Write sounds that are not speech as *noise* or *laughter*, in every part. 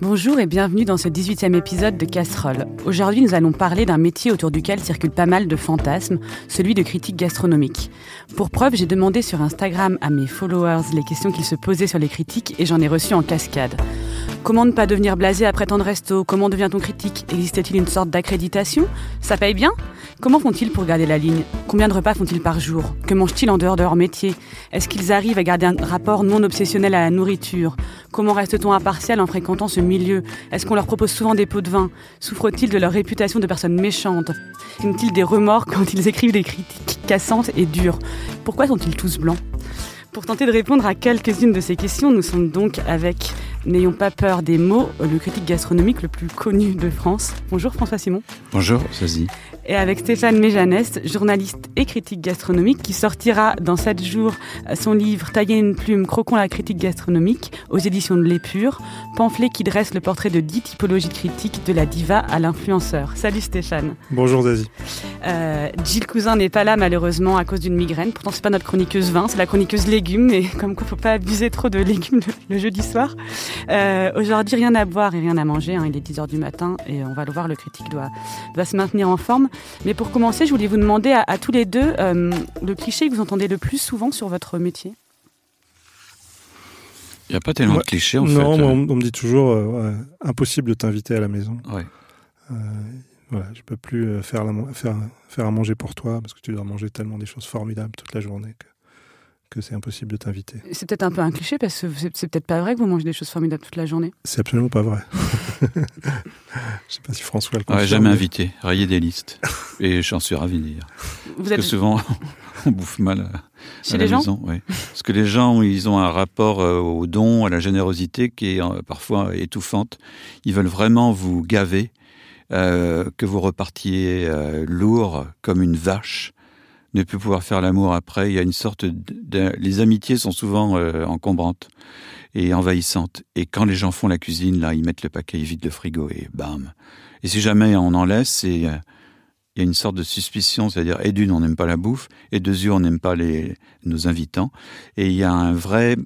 Bonjour et bienvenue dans ce 18e épisode de Casserole. Aujourd'hui, nous allons parler d'un métier autour duquel circulent pas mal de fantasmes, celui de critique gastronomique. Pour preuve, j'ai demandé sur Instagram à mes followers les questions qu'ils se posaient sur les critiques et j'en ai reçu en cascade. Comment ne pas devenir blasé après tant de resto Comment devient-on critique? Existe-t-il une sorte d'accréditation? Ça paye bien? Comment font-ils pour garder la ligne? Combien de repas font-ils par jour? Que mangent-ils en dehors de leur métier? Est-ce qu'ils arrivent à garder un rapport non obsessionnel à la nourriture? Comment reste-t-on impartial en fréquentant ce milieu? Est-ce qu'on leur propose souvent des pots de vin? Souffrent-ils de leur réputation de personnes méchantes? Ont-ils des remords quand ils écrivent des critiques cassantes et dures? Pourquoi sont-ils tous blancs? Pour tenter de répondre à quelques-unes de ces questions, nous sommes donc avec N'ayons pas peur des mots, le critique gastronomique le plus connu de France. Bonjour François Simon. Bonjour Sazi et avec Stéphane Méjanès, journaliste et critique gastronomique, qui sortira dans 7 jours son livre Tailler une plume, croquons la critique gastronomique aux éditions de l'Épure, pamphlet qui dresse le portrait de 10 typologies critiques de la diva à l'influenceur. Salut Stéphane. Bonjour Zazie. Euh, Gilles Cousin n'est pas là malheureusement à cause d'une migraine. Pourtant c'est pas notre chroniqueuse vin, c'est la chroniqueuse légumes. Et comme quoi faut pas abuser trop de légumes le, jeudi soir. Euh, Aujourd'hui rien à boire et rien à manger. Hein. Il est 10h du matin et on va le voir, le critique doit, doit se maintenir en forme. Mais pour commencer, je voulais vous demander à, tous les deux euh, le cliché que vous entendez le plus souvent sur votre métier. Il n'y a pas tellement de clichés en fait. Non, on, me dit toujours euh, impossible de t'inviter à la maison. Ouais. Euh, voilà, je peux plus faire, faire, faire à manger pour toi parce que tu dois manger tellement des choses formidables toute la journée que que c'est impossible de t'inviter. C'est peut-être un peu un cliché parce que c'est peut-être pas vrai que vous mangez des choses formidables toute la journée. C'est absolument pas vrai. *laughs* Je sais pas si François le confirme. jamais invité, rayé des listes. Et j'en suis ravi d'ailleurs. Parce que souvent, *laughs* on bouffe mal à, Chez la les maison. Gens Parce que les gens, ils ont un rapport euh, au don, à la générosité qui est euh, parfois étouffante. Ils veulent vraiment vous gaver, euh, que vous repartiez lourd comme une vache ne plus pouvoir faire l'amour après. Il y a une sorte de, les amitiés sont souvent euh, encombrantes et envahissantes. Et quand les gens font la cuisine, là, ils mettent le paquet, ils vident le frigo et bam. Et si jamais on en laisse, euh, il y a une sorte de suspicion, c'est-à-dire et d'une on n'aime pas la bouffe, et de deux on n'aime pas les nos invitants, et il y a un vrai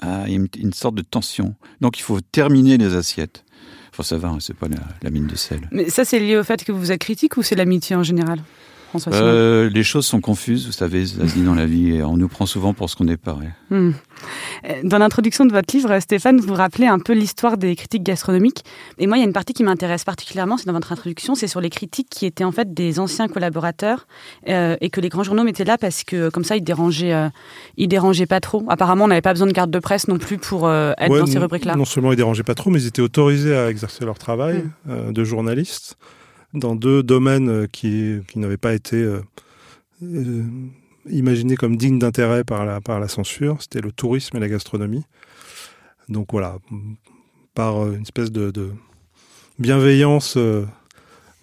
ah, une, sorte de tension. Donc il faut terminer les assiettes. Enfin ça va, hein, c'est pas la, la mine de sel. Mais ça c'est lié au fait que vous êtes critique ou c'est l'amitié en général? Euh, les choses sont confuses, vous savez, dans la vie, et on nous prend souvent pour ce qu'on n'est pas. Hmm. Euh, dans l'introduction de votre livre, Stéphane, vous rappelez un peu l'histoire des critiques gastronomiques. Et moi, il y a une partie qui m'intéresse particulièrement, c'est dans votre introduction, c'est sur les critiques qui étaient en fait des anciens collaborateurs euh, et que les grands journaux mettaient là parce que comme ça, ils dérangeaient, ils dérangeaient pas trop. Apparemment, on n'avait pas besoin de carte de presse non plus pour être dans ces rubriques-là. Non seulement ils dérangeaient pas trop, mais ils étaient autorisés à exercer leur travail hmm. de journaliste dans deux domaines euh, qui, qui n'avaient pas été euh, euh, imaginés comme dignes d'intérêt par la, par la censure. C'était le tourisme et la gastronomie. Donc voilà, par une espèce de, de bienveillance,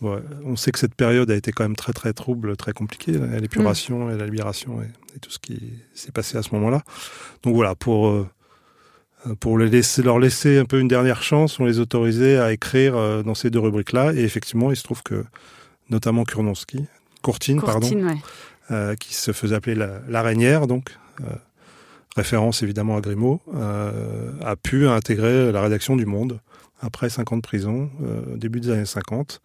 on sait que cette période a été quand même très très trouble, très compliquée, l'épuration mm. et la libération et, et, tout ce qui s'est passé à ce moment-là. Donc voilà, pour pour les laisser, leur laisser un peu une dernière chance, on les autorisait à écrire euh, dans ces deux rubriques-là. Et effectivement, il se trouve que, notamment Kurnonski, Courtine, pardon, euh, qui se faisait appeler l'araignère, donc, référence évidemment à Grimaud, a pu intégrer la rédaction du Monde après 50 ans de prison, début des années 50,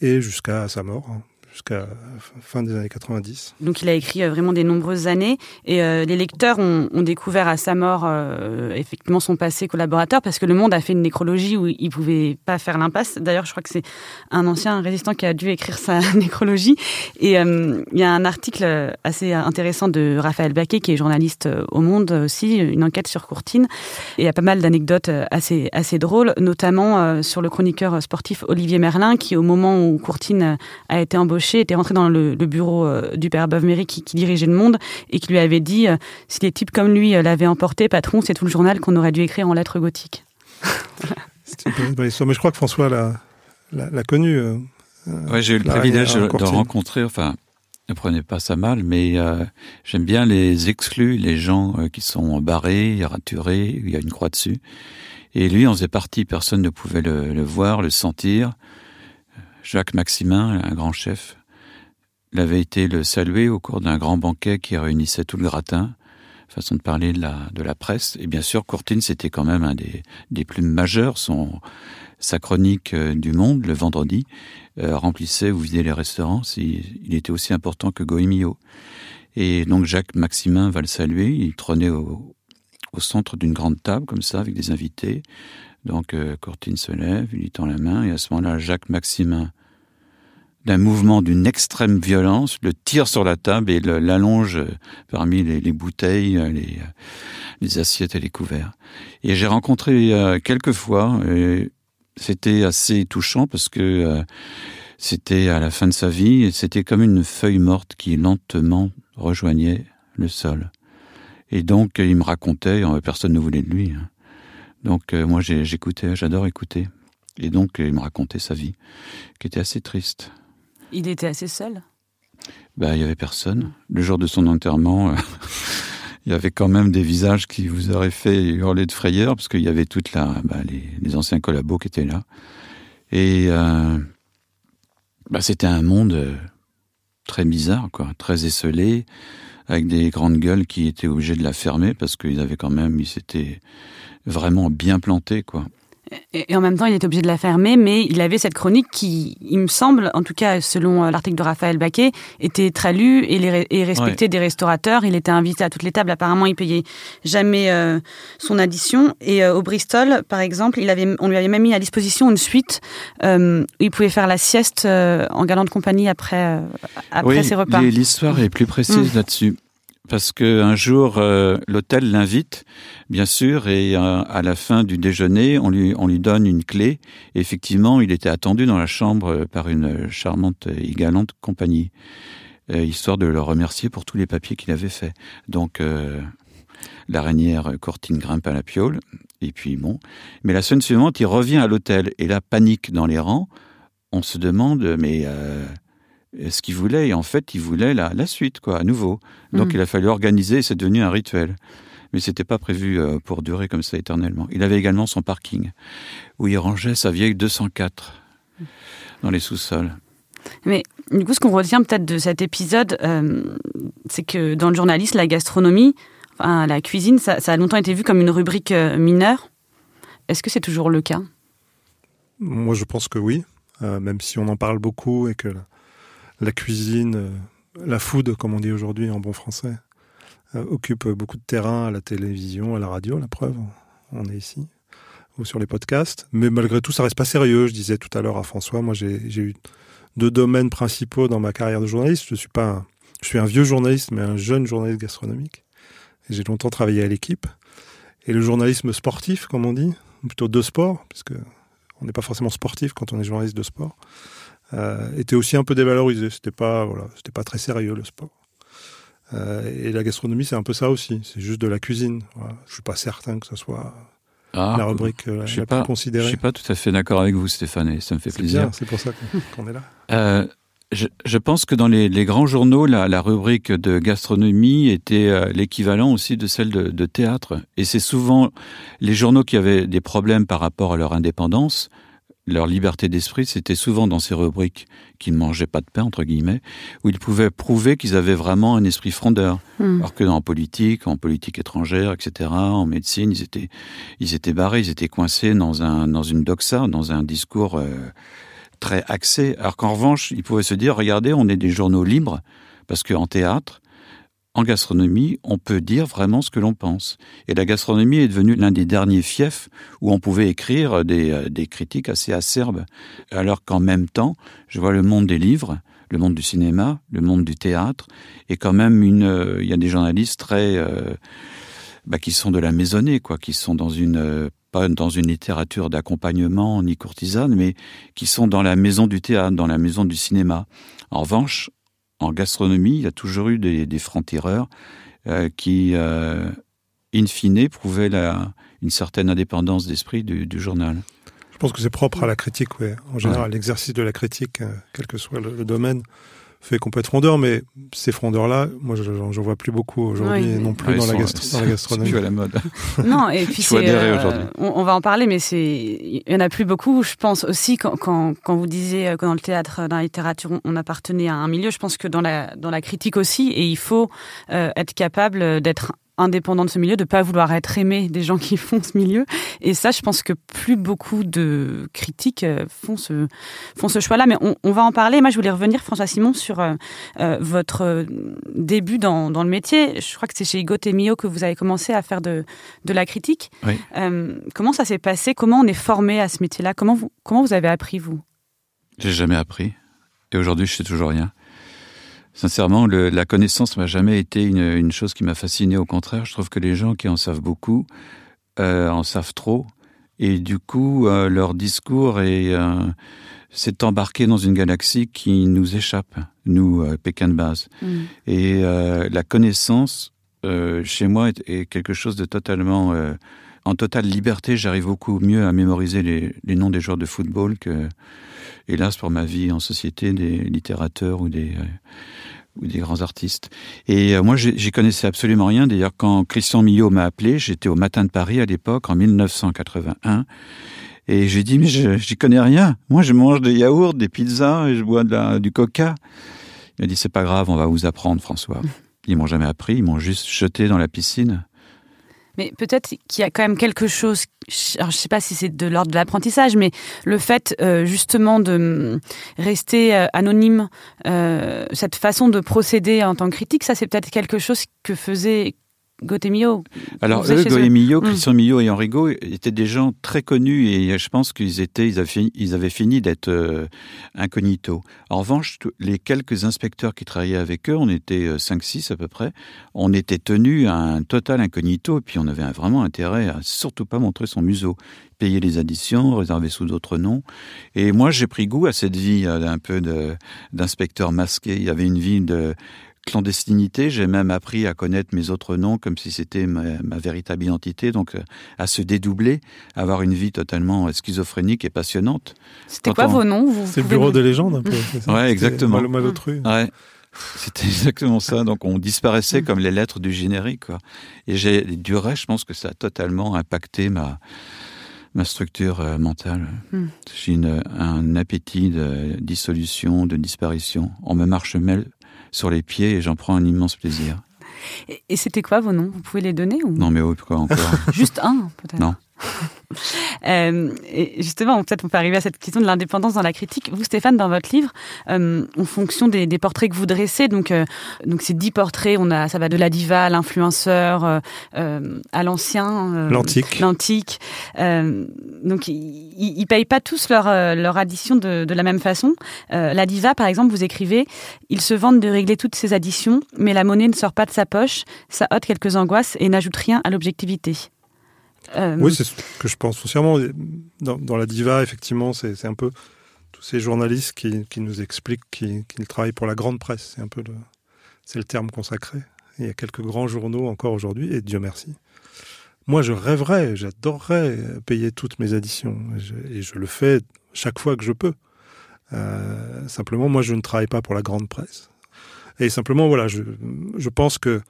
et jusqu'à sa mort. Jusqu'à fin des années 90. Donc il a écrit euh, vraiment des nombreuses années et euh, les lecteurs ont, découvert à sa mort euh, effectivement son passé collaborateur parce que Le Monde a fait une nécrologie où il pouvait pas faire l'impasse. D'ailleurs, je crois que c'est un ancien résistant qui a dû écrire sa *laughs* nécrologie. Et il y a un article assez intéressant de Raphaël Baquet qui est journaliste au Monde aussi, une enquête sur Courtine. Et il y a pas mal d'anecdotes assez assez drôles, notamment sur le chroniqueur sportif Olivier Merlin qui au moment où Courtine a été embauché était rentré dans le, bureau euh, du père Beuve-Méry qui, dirigeait le monde et qui lui avait dit euh, si des types comme lui euh, l'avaient emporté, patron, c'est tout le journal qu'on aurait dû écrire en lettres gothiques. mais je crois que François l'a connu. ouais, j'ai eu le privilège de, le rencontrer. Enfin, ne prenez pas ça mal, mais j'aime bien les exclus, les gens qui sont barrés, raturés, il y a une croix dessus. Et lui, on faisait partie, personne ne pouvait le voir, le sentir. Jacques Maximin, un grand chef, l'avait été le saluer au cours d'un grand banquet qui réunissait tout le gratin. façon de parler de la, de la presse. Et bien sûr, Courtine, c'était quand même un des, des plus majeurs. Son, sa chronique euh, du Monde, le vendredi, euh, remplissait ou vidait les restaurants. Il était aussi important que Goemio. Et donc Jacques Maximin va le saluer. Il trônait au centre d'une grande table, comme ça, avec des invités. Donc euh, Courtine se lève, il lui tend la main, et à ce moment-là, Jacques Maximin, d'un mouvement d'une extrême violence, le tire sur la table et l'allonge euh, parmi les, les bouteilles, euh, les, assiettes et les couverts. Et j'ai rencontré quelques fois, c'était assez touchant parce que c'était à la fin de sa vie, et c'était comme une feuille morte qui lentement rejoignait le sol. Et donc, il me racontait, personne ne voulait de lui. Hein. Donc euh, moi j'écoutais, j'adore écouter. Et donc il me racontait sa vie, qui était assez triste. Il était assez seul? Bah, Il y avait personne. Le jour de son enterrement, euh, *laughs* il y avait quand même des visages qui vous auraient fait hurler de frayeur, parce qu'il y avait toute la, bah, les, les, anciens collabos qui étaient là. Et euh, bah, c'était un monde euh, très bizarre, quoi, très esselé, avec des grandes gueules qui étaient obligées de la fermer parce qu'ils avaient quand même, ils s'étaient vraiment bien plantés, quoi. Et en même temps, il était obligé de la fermer, mais il avait cette chronique qui, il me semble, en tout cas selon euh, l'article de Raphaël Baquet, était très lue et, les, et respecté ouais. des restaurateurs. Il était invité à toutes les tables. Apparemment, il payait jamais euh, son addition. Et euh, au Bristol, par exemple, il avait, on lui avait même mis à disposition une suite euh, où il pouvait faire la sieste en galant de compagnie après, après oui, ses repas. L'histoire est plus précise mmh. là-dessus parce qu'un jour, euh, l'hôtel l'invite, bien sûr, et euh, à la fin du déjeuner, on lui, on lui donne une clé. Effectivement, il était attendu dans la chambre par une charmante et galante compagnie, euh, histoire de le remercier pour tous les papiers qu'il avait faits. Donc, euh, l'araignère Cortine grimpe à la piole, et puis bon. Mais la semaine suivante, il revient à l'hôtel, et là, panique dans les rangs. On se demande, mais... Ce qu'il voulait et en fait il voulait la, la suite quoi à nouveau. Donc mmh. il a fallu organiser c'est devenu un rituel. Mais c'était pas prévu euh, pour durer comme ça éternellement. Il avait également son parking où il rangeait sa vieille 204 dans les sous-sols. Mais du coup ce qu'on retient peut-être de cet épisode euh, c'est que dans le journaliste la gastronomie enfin, la cuisine ça, ça a longtemps été vu comme une rubrique euh, mineure. Est-ce que c'est toujours le cas? Moi je pense que oui euh, même si on en parle beaucoup et que la cuisine, euh, la food, comme on dit aujourd'hui en bon français, euh, occupe beaucoup de terrain à la télévision, à la radio, la preuve, on est ici, ou sur les podcasts. Mais malgré tout, ça reste pas sérieux. Je disais tout à l'heure à François, moi j'ai eu deux domaines principaux dans ma carrière de journaliste. Je suis pas un, je suis un vieux journaliste, mais un jeune journaliste gastronomique. J'ai longtemps travaillé à l'équipe. Et le journalisme sportif, comme on dit, plutôt de sport, parce que on n'est pas forcément sportif quand on est journaliste de sport. Euh, était aussi un peu dévalorisé. C'était pas voilà, c'était pas très sérieux le sport. Euh, et la gastronomie, c'est un peu ça aussi. C'est juste de la cuisine. Voilà. Je suis pas certain que ce soit ah, la rubrique euh, je la pas, plus considérée. Je suis pas tout à fait d'accord avec vous, Stéphane, et ça me fait plaisir. C'est pour ça *laughs* qu'on qu est là. Euh, je, je pense que dans les, les grands journaux, la, la rubrique de gastronomie était euh, l'équivalent aussi de celle de, de théâtre. Et c'est souvent les journaux qui avaient des problèmes par rapport à leur indépendance leur liberté d'esprit, c'était souvent dans ces rubriques qu'ils ne mangeaient pas de pain, entre guillemets, où ils pouvaient prouver qu'ils avaient vraiment un esprit frondeur. Mm. Alors que en politique, en politique étrangère, etc., en médecine, ils étaient, ils étaient barrés, ils étaient coincés dans, un, dans une doxa, dans un discours euh, très axé. Alors qu'en revanche, ils pouvaient se dire, regardez, on est des journaux libres, parce qu'en théâtre, en gastronomie, on peut dire vraiment ce que l'on pense. Et la gastronomie est devenue l'un des derniers fiefs où on pouvait écrire des, euh, des critiques assez acerbes. Alors qu'en même temps, je vois le monde des livres, le monde du cinéma, le monde du théâtre, et quand même une, euh, il y a des journalistes très, euh, bah, qui sont de la maisonnée, quoi, qui sont dans une, pas dans une littérature d'accompagnement ni courtisane, mais qui sont dans la maison du théâtre, dans la maison du cinéma. En revanche, en gastronomie, il y a toujours eu des, des francs-tireurs euh, qui, euh, in fine, prouvaient la, une certaine indépendance d'esprit du, du journal. Je pense que c'est propre à la critique, oui. En général, ouais. l'exercice de la critique, euh, quel que soit le, le domaine, fait qu'on peut être frondeur, mais ces frondeurs-là, moi, je n'en vois plus beaucoup aujourd'hui, oui, non plus ouais, dans, sont, la gastro dans la *laughs* gastronomie. C'est à la mode. *laughs* non, et puis c'est, euh, on, on, va en parler, mais c'est, il y en a plus beaucoup. Je pense aussi quand, quand, quand vous disiez que dans le théâtre, dans la littérature, on appartenait à un milieu. Je pense que dans la, dans la critique aussi, et il faut euh, être capable d'être indépendant de ce milieu, de pas vouloir être aimé des gens qui *laughs* font ce milieu. Et ça, je pense que plus beaucoup de critiques euh, font ce font ce choix-là. Mais on, on, va en parler. Moi, je voulais revenir, François Simon, sur euh, euh votre début dans, dans, le métier. Je crois que c'est chez Mio que vous avez commencé à faire de, de la critique. Oui. Euh, comment ça s'est passé? Comment on est formé à ce métier-là? Comment vous comment vous avez appris vous? J'ai jamais appris. Et aujourd'hui, je sais toujours rien. Sincèrement, le, la connaissance m'a jamais été une, une chose qui m'a fasciné. Au contraire, je trouve que les gens qui en savent beaucoup euh, en savent trop. Et du coup, euh, leur discours est, euh, s'est embarqué dans une galaxie qui nous échappe, nous, Pékin de base. Mm. Et la connaissance, chez moi, est, est quelque chose de totalement... En totale liberté, j'arrive beaucoup mieux à mémoriser les, les noms des joueurs de football que, hélas, pour ma vie en société, des littérateurs ou des, ou des grands artistes. Et euh, moi, j'y connaissais absolument rien. D'ailleurs, quand Christian Millot m'a appelé, j'étais au Matin de Paris à l'époque, en 1981. Et j'ai dit, mais j'y connais rien. Moi, je mange des yaourts, des pizzas et je bois de la, du coca. Il m'a dit, c'est pas grave, on va vous apprendre, François. *laughs* Ils m'ont jamais appris, ils m'ont juste jeté dans la piscine. Mais peut-être qu'il y a quand même quelque chose, je ne sais pas si c'est de l'ordre de l'apprentissage, mais le fait euh, justement de rester euh, anonyme, euh, cette façon de procéder en tant que critique, ça c'est peut-être quelque chose que faisait Gotemio. Alors eux, Goemio, Christian mmh. Millot et Enrico étaient des gens très connus et je pense qu'ils étaient, ils avaient fini, d'être euh, incognito. En revanche, les quelques inspecteurs qui travaillaient avec eux, on était 5-6 euh, à peu près, on était tenus à un total incognito et puis on avait vraiment intérêt à surtout pas montrer son museau payer les additions, réserver sous d'autres noms. Et moi, j'ai pris goût à cette vie euh, un peu d'inspecteur masqué. Il y avait une vie de clandestinité. J'ai même appris à connaître mes autres noms comme si c'était ma, ma, véritable identité, donc euh, à se dédoubler, à avoir une vie totalement schizophrénique et passionnante. C'était quoi on... vos noms C'est le bureau nous... de légende un peu. *laughs* ouais, exactement. Mal, malotru. Ouais. C'était exactement ça. Donc on disparaissait comme les lettres du générique. Quoi. Et j'ai du reste, je pense que ça a totalement impacté ma, ma structure euh, mentale. Hmm. Mm. J'ai un appétit de dissolution, de disparition. On me marche mêle sur les pieds et j'en prends un immense plaisir. Et, et c'était quoi vos noms? Vous pouvez les donner ou... Non mais oui, quoi encore? *laughs* Juste un peut-être? Non. *laughs* euh, et justement, peut-être on peut arriver à cette question de l'indépendance dans la critique. Vous, Stéphane, dans votre livre, euh, en fonction des, des, portraits que vous dressez, donc euh, donc ces dix portraits, on a ça va de la diva à l'influenceur, à l'ancien, l'antique, l'antique. donc ils, ils payent pas tous leur leur addition de, de la même façon. la diva, par exemple, vous écrivez, ils se vendent de régler toutes ces additions, mais la monnaie ne sort pas de sa poche, ça ôte quelques angoisses et n'ajoute rien à l'objectivité. Euh... Oui, c'est ce que je pense foncièrement. Dans, la diva, effectivement, c'est un peu tous ces journalistes qui, nous expliquent qu'ils qu travaillent pour la grande presse. C'est un peu le, le terme consacré. Il y a quelques grands journaux encore aujourd'hui, et Dieu merci. Moi, je rêverais, j'adorerais payer toutes mes additions, et je, le fais chaque fois que je peux. Euh, simplement, moi, je ne travaille pas pour la grande presse. Et simplement, voilà, je pense que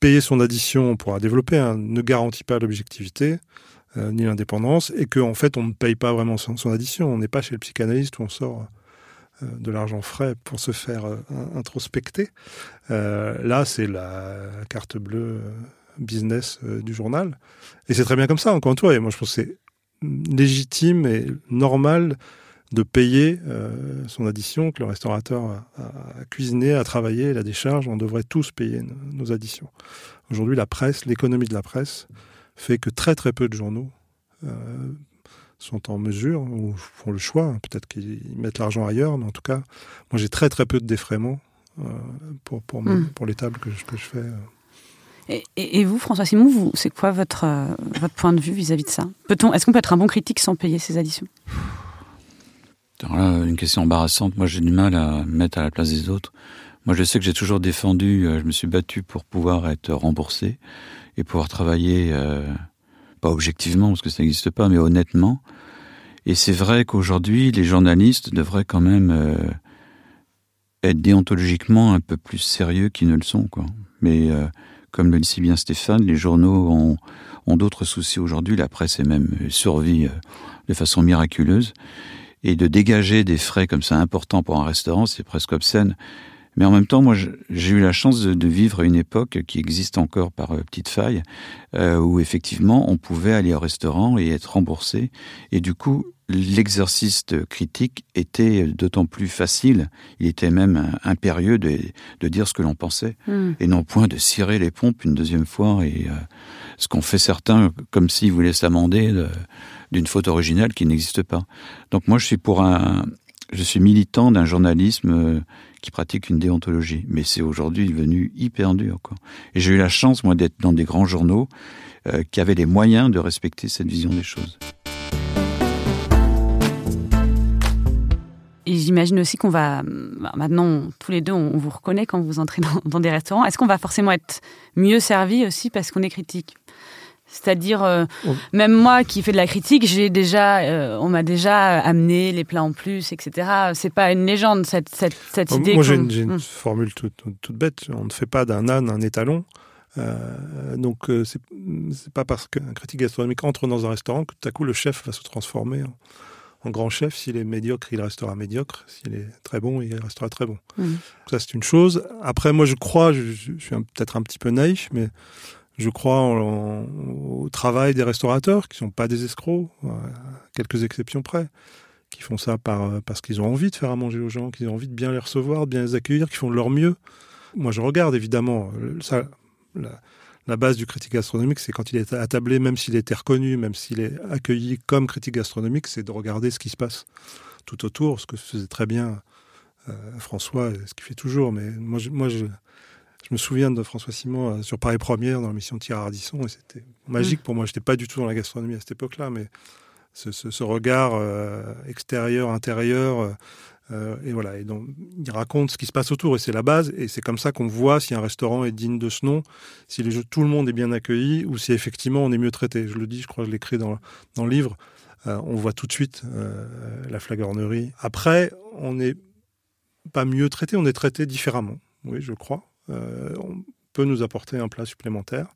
payer son addition, on pourra développer, hein, ne garantit pas l'objectivité euh, ni l'indépendance, et qu'en en fait, on ne paye pas vraiment son, addition. On n'est pas chez le psychanalyste où on sort euh, de l'argent frais pour se faire euh, introspecter. Là, c'est la carte bleue business du journal. Et c'est très bien comme ça, encore une fois. Et moi, je pense que c'est légitime et normal de payer euh, son addition, que le restaurateur a, cuisiné, a travaillé, la décharge, on devrait tous payer nos, nos additions. Aujourd'hui, la presse, l'économie de la presse fait que très très peu de journaux euh, sont en mesure ou font le choix, peut-être qu'ils mettent l'argent ailleurs, mais en tout cas, moi j'ai très très peu de défraiements euh, pour, pour, mm. pour les tables que je, que je fais. Et, et, vous, François Simon, vous, c'est quoi votre, votre point de vue vis-à-vis -vis de ça? Peut-on, Est-ce qu'on peut être un bon critique sans payer ses additions? Alors là, une question embarrassante. Moi, j'ai du mal à me mettre à la place des autres. Moi, je sais que j'ai toujours défendu, euh, je me suis battu pour pouvoir être remboursé et pouvoir travailler, euh, pas objectivement, parce que ça n'existe pas, mais honnêtement. Et c'est vrai qu'aujourd'hui, les journalistes devraient quand même euh, être déontologiquement un peu plus sérieux qu'ils ne le sont. Quoi. Mais euh, comme le dit si bien Stéphane, les journaux ont, ont d'autres soucis aujourd'hui. La presse est même survie euh, de façon miraculeuse. Et de dégager des frais comme ça importants pour un restaurant, c'est presque obscène. Mais en même temps, moi, j'ai eu la chance de, vivre une époque qui existe encore par euh, petites failles, euh, où effectivement, on pouvait aller au restaurant et être remboursé. Et du coup, l'exercice critique était d'autant plus facile, il était même impérieux de, de dire ce que l'on pensait, hmm. et non point de cirer les pompes une deuxième fois, et euh, ce qu'ont fait certains comme s'ils voulaient s'amender d'une faute originale qui n'existe pas. Donc moi je suis pour un, je suis militant d'un journalisme euh, qui pratique une déontologie, mais c'est aujourd'hui devenu hyper dur. Quoi. Et j'ai eu la chance, moi, d'être dans des grands journaux euh, qui avaient les moyens de respecter cette vision des choses. Et j'imagine aussi qu'on va, bah, maintenant, tous les deux, on vous reconnaît quand vous entrez dans, des restaurants. Est-ce qu'on va forcément être mieux servi aussi parce qu'on est critique? C'est-à-dire, euh, même moi qui fais de la critique, j'ai déjà, euh, on m'a déjà amené les plats en plus, etc. C'est pas une légende cette, cette, cette idée. Moi, j'ai une, hum. formule toute, toute, bête. On ne fait pas d'un âne un étalon. Euh, donc, c'est pas parce qu'un critique gastronomique entre dans un restaurant que tout à coup le chef va se transformer en, en grand chef, s'il est médiocre, il restera médiocre. S'il est très bon, il restera très bon. Mmh. Ça, c'est une chose. Après, moi, je crois, je, suis peut-être un petit peu naïf, mais je crois au travail des restaurateurs qui sont pas des escrocs, quelques exceptions près, qui font ça par, parce qu'ils ont envie de faire à manger aux gens, qu'ils ont envie de bien les recevoir, de bien les accueillir, qui font de leur mieux. Moi, je regarde évidemment ça. La, base du critique gastronomique, c'est quand il est attablé, même s'il était reconnu, même s'il est accueilli comme critique gastronomique, c'est de regarder ce qui se passe tout autour, ce que faisait très bien euh, François, ce qu'il fait toujours. Mais moi je, me souviens de François Simon euh, sur Paris Première dans l'émission Thierry Ardisson, et c'était magique pour moi. Je n'étais pas du tout dans la gastronomie à cette époque-là, mais ce, regard euh, extérieur, intérieur, euh, et voilà, et donc il raconte ce qui se passe autour et c'est la base et c'est comme ça qu'on voit si un restaurant est digne de ce nom, si les, tout le monde est bien accueilli ou si effectivement on est mieux traité. Je le dis, je crois que je l'écris dans, dans le livre. Euh, on voit tout de suite euh, la flagornerie. Après, on n'est pas mieux traité, on est traité différemment. Oui, je crois. On peut nous apporter un plat supplémentaire.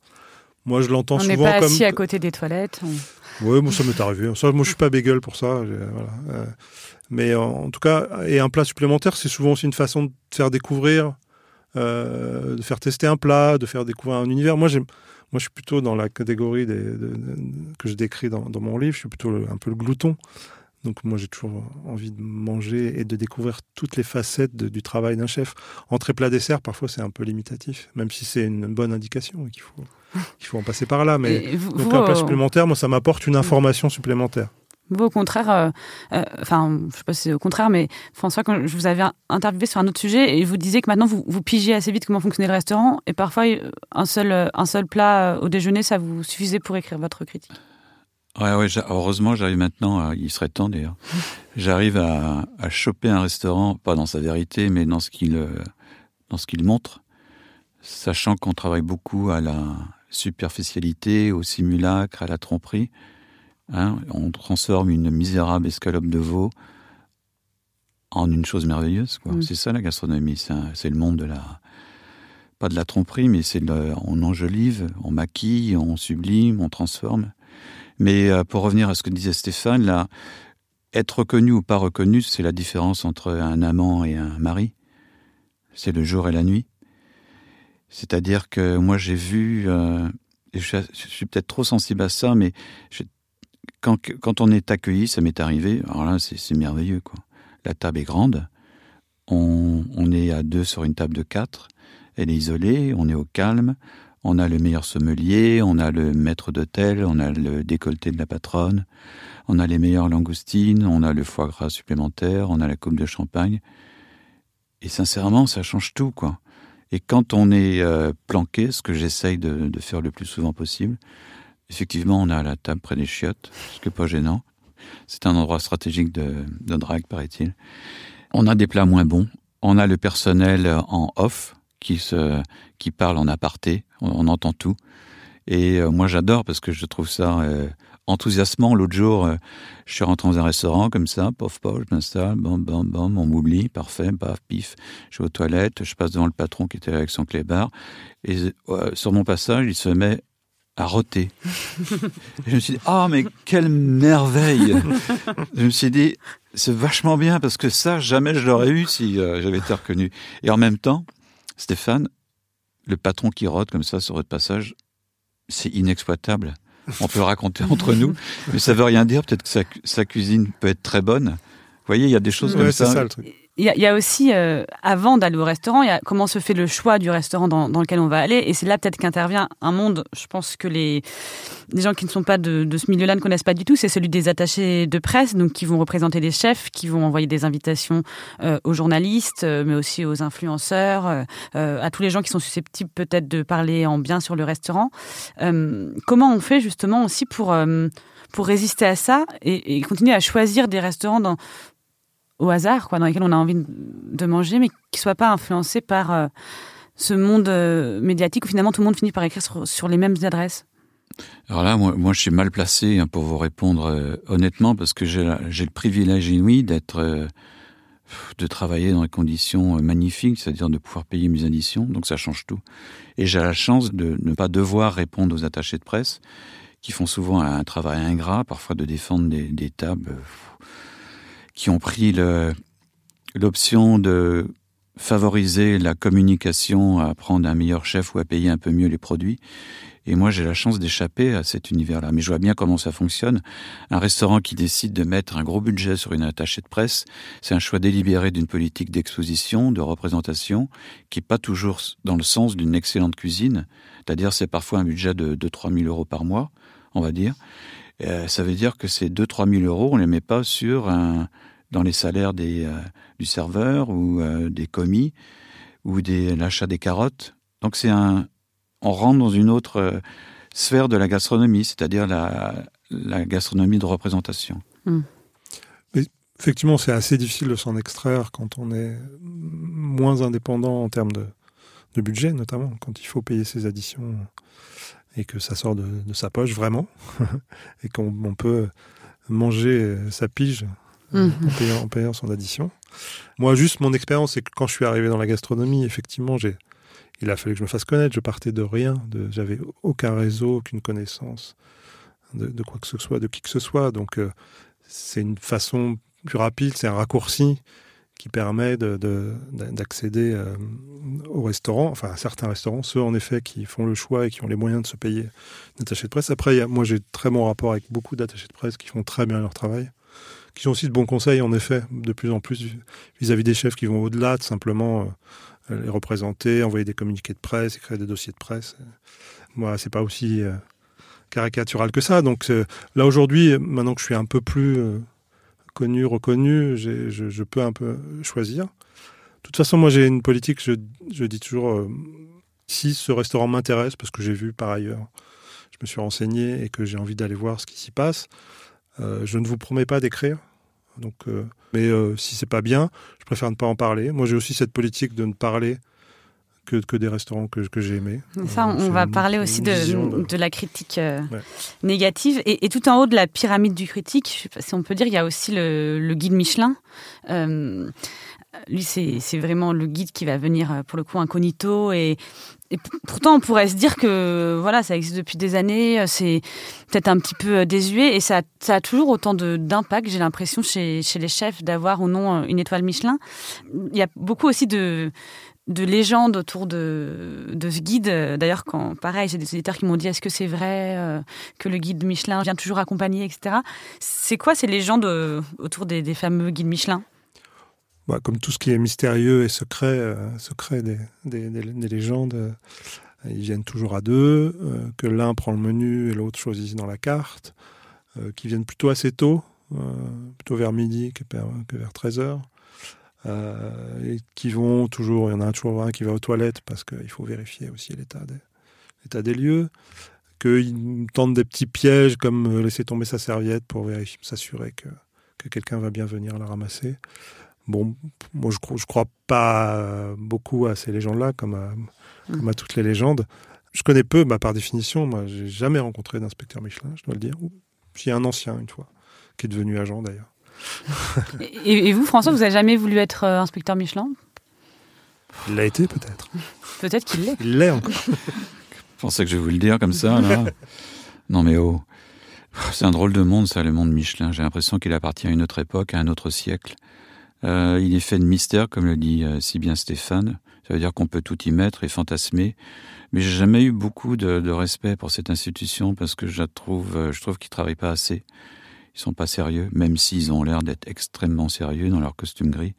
Moi, je l'entends souvent comme. On n'est pas assis à côté des toilettes. Oui, moi, ça m'est arrivé. Ça, moi, je suis pas bégueule pour ça. Voilà. Mais en, tout cas, et un plat supplémentaire, c'est souvent aussi une façon de faire découvrir, euh, de faire tester un plat, de faire découvrir un univers. Moi, moi, je suis plutôt dans la catégorie des, que je décris dans, mon livre. Je suis plutôt un peu le glouton. Donc moi, j'ai toujours envie de manger et de découvrir toutes les facettes du travail d'un chef. Entrée plat dessert, parfois c'est un peu limitatif, même si c'est une bonne indication et qu'il faut, *laughs* faut en passer par là. Mais donc un plat supplémentaire, moi, ça m'apporte une information supplémentaire. Vous, au contraire, euh, euh, enfin, je sais pas si c'est au contraire, mais François, quand je vous avais interviewé sur un autre sujet, et vous disiez que maintenant vous, vous pigez assez vite comment fonctionnait le restaurant, et parfois un seul, un seul plat au déjeuner, ça vous suffisait pour écrire votre critique. Ouais, ouais, heureusement, j'arrive maintenant, il serait temps d'ailleurs, *laughs* j'arrive à, à, choper un restaurant, pas dans sa vérité, mais dans ce qu'il, euh, qu'il montre, sachant qu'on travaille beaucoup à la superficialité, au simulacre, à la tromperie. Hein, on transforme une misérable escalope de veau en une chose merveilleuse. Mm. C'est ça la gastronomie, c'est le monde de la... Pas de la tromperie, mais c'est on enjolive, on maquille, on sublime, on transforme. Mais euh, pour revenir à ce que disait Stéphane, là, être reconnu ou pas reconnu, c'est la différence entre un amant et un mari. C'est le jour et la nuit. C'est-à-dire que moi j'ai vu, euh, je, suis peut-être trop sensible à ça, mais quand, quand on est accueilli, ça m'est arrivé, alors là, c'est merveilleux, quoi. La table est grande, on, on, est à deux sur une table de quatre, elle est isolée, on est au calme, on a le meilleur sommelier, on a le maître d'hôtel, on a le décolleté de la patronne, on a les meilleures langoustines, on a le foie gras supplémentaire, on a la coupe de champagne. Et sincèrement, ça change tout, quoi. Et quand on est euh, planqué, ce que j'essaye de, faire le plus souvent possible, Effectivement, on a la table près des chiottes, ce qui n'est pas gênant. C'est un endroit stratégique de, de drague, paraît-il. On a des plats moins bons. On a le personnel en off qui, se, qui parle en aparté. On, entend tout. Et euh, moi, j'adore parce que je trouve ça euh, enthousiasmant. L'autre jour, euh, je suis rentré dans un restaurant comme ça, pof, pof, je m'installe, bam, bam, bam, on m'oublie, parfait, paf, pif. Je vais aux toilettes, je passe devant le patron qui était avec son clébard. Et sur mon passage, il se met à rôter. *laughs* je me suis dit, oh, mais quelle merveille Je me suis dit, c'est vachement bien parce que ça, jamais je l'aurais eu si j'avais été reconnu. Et en même temps, Stéphane, le patron qui rote comme ça sur votre passage, c'est inexploitable. On peut raconter *laughs* entre nous, mais ça veut rien dire. Peut-être que sa, cuisine peut être très bonne. Vous voyez, il y a des choses comme ça. ça le truc. Il y, a aussi, euh, avant d'aller au restaurant, il y a comment se fait le choix du restaurant dans, lequel on va aller. Et c'est là peut-être qu'intervient un monde, je pense que les, gens qui ne sont pas de, ce milieu-là ne connaissent pas du tout, c'est celui des attachés de presse, donc qui vont représenter des chefs, qui vont envoyer des invitations euh, aux journalistes, euh, mais aussi aux influenceurs, à tous les gens qui sont susceptibles peut-être de parler en bien sur le restaurant. comment on fait justement aussi pour pour résister à ça et, continuer à choisir des restaurants dans, au hasard, quoi, dans lesquels on a envie de manger, mais qui ne soient pas influencés par euh, ce monde euh, médiatique où finalement tout le monde finit par écrire sur, les mêmes adresses alors là, moi, je suis mal placé hein, pour vous répondre euh, honnêtement parce que j'ai le privilège inouï d'être, de travailler dans des conditions magnifiques, c'est-à-dire de pouvoir payer mes additions, donc ça change tout. Et j'ai la chance de ne pas devoir répondre aux attachés de presse qui font souvent un travail ingrat, parfois de défendre des, des tables qui ont pris l'option de favoriser la communication, à prendre un meilleur chef ou à payer un peu mieux les produits. Et moi, j'ai la chance d'échapper à cet univers-là. Mais je vois bien comment ça fonctionne. Un restaurant qui décide de mettre un gros budget sur une attachée de presse, c'est un choix délibéré d'une politique d'exposition, de représentation, qui n'est pas toujours dans le sens d'une excellente cuisine. C'est-à-dire, c'est parfois un budget de, de 3 000 euros par mois, on va dire. Euh, ça veut dire que ces 2-3 000 euros, on ne les met pas sur un, dans les salaires des, euh, du serveur ou euh, des commis ou des, l'achat des carottes. Donc c'est un, on rentre dans une autre euh, sphère de la gastronomie, c'est-à-dire la, la, gastronomie de représentation. Hmm. Mais effectivement, c'est assez difficile de s'en extraire quand on est moins indépendant en termes de, de budget, notamment quand il faut payer ses additions et que ça sort de, de sa poche vraiment, *laughs* et qu'on peut manger sa pige Mhm. en, payant, son addition. Moi, juste mon expérience, c'est que quand je suis arrivé dans la gastronomie, effectivement, j'ai, il a fallu que je me fasse connaître. Je partais de rien, j'avais aucun réseau, aucune connaissance de, quoi que ce soit, de qui que ce soit. Donc, euh, c'est une façon plus rapide, c'est un raccourci qui permet d'accéder euh, au restaurant, enfin à certains restaurants, ceux en effet qui font le choix et qui ont les moyens de se payer d'attachés de presse. Après, moi j'ai très bon rapport avec beaucoup d'attachés de presse qui font très bien leur travail qui ont aussi de bons conseils, en effet, de plus en plus vis-à-vis des chefs qui vont au-delà de simplement euh, les représenter, envoyer des communiqués de presse, écrire des dossiers de presse. Moi, c'est pas aussi euh, caricatural que ça. Donc là, aujourd'hui, maintenant que je suis un peu plus euh, connu, reconnu, je, peux un peu choisir. De toute façon, moi, j'ai une politique, je, dis toujours, si ce restaurant m'intéresse, parce que j'ai vu par ailleurs, je me suis renseigné et que j'ai envie d'aller voir ce qui s'y passe, euh, je ne vous promets pas d'écrire. Donc, euh, mais euh, si c'est pas bien, je préfère ne pas en parler. Moi, j'ai aussi cette politique de ne parler que, que, des restaurants que, que j'ai aimés. Ça, on va parler aussi de, de, la critique négative. Et, tout en haut de la pyramide du critique, si on peut dire, il y a aussi le, le guide Michelin. Lui, c'est vraiment le guide qui va venir, pour le coup, incognito et, pourtant, on pourrait se dire que voilà, ça existe depuis des années, euh, c'est peut-être un petit peu euh, désuet et ça, a toujours autant d'impact, j'ai l'impression, chez, les chefs d'avoir ou non euh, une étoile Michelin. Il y a beaucoup aussi de, de légendes autour de, ce guide. D'ailleurs, pareil, j'ai des éditeurs qui m'ont dit est-ce que c'est vrai que le guide Michelin vient toujours accompagner, etc. C'est quoi ces légendes autour des fameux guides Michelin? Bah, comme tout ce qui est mystérieux et secret, euh, secret des, des, légendes, euh, ils viennent toujours à deux, euh, que l'un prend le menu et l'autre choisit dans la carte, qui viennent plutôt assez tôt, plutôt vers midi que, vers 13 heures. et qui vont toujours, il y en a toujours un qui va aux toilettes parce qu'il faut vérifier aussi l'état des, lieux, qu'ils tentent des petits pièges comme laisser tomber sa serviette pour s'assurer que, que quelqu'un va bien venir la ramasser. Bon, moi je crois, je crois pas beaucoup à ces légendes-là, comme à, comme à toutes les légendes. Je connais peu, bah, par définition, moi j'ai jamais rencontré d'inspecteur Michelin, je dois le dire. J'ai un ancien une fois, qui est devenu agent d'ailleurs. *laughs* et, vous, François, vous avez jamais voulu être euh, inspecteur Michelin? Il l'a été peut-être. peut-être qu'il l'est. Il l'est encore. *laughs* pensais que je vais vous le dire comme ça, là. *laughs* non mais oh, c'est un drôle de monde, ça, le monde Michelin. J'ai l'impression qu'il appartient à une autre époque, à un autre siècle. Euh, il est fait de mystère, comme le dit euh, si bien Stéphane. Ça veut dire qu'on peut tout y mettre et fantasmer. Mais j'ai jamais eu beaucoup de, de, respect pour cette institution parce que je trouve, euh, je trouve qu'ils travaillent pas assez. Ils sont pas sérieux, même s'ils ont l'air d'être extrêmement sérieux dans leur costume gris.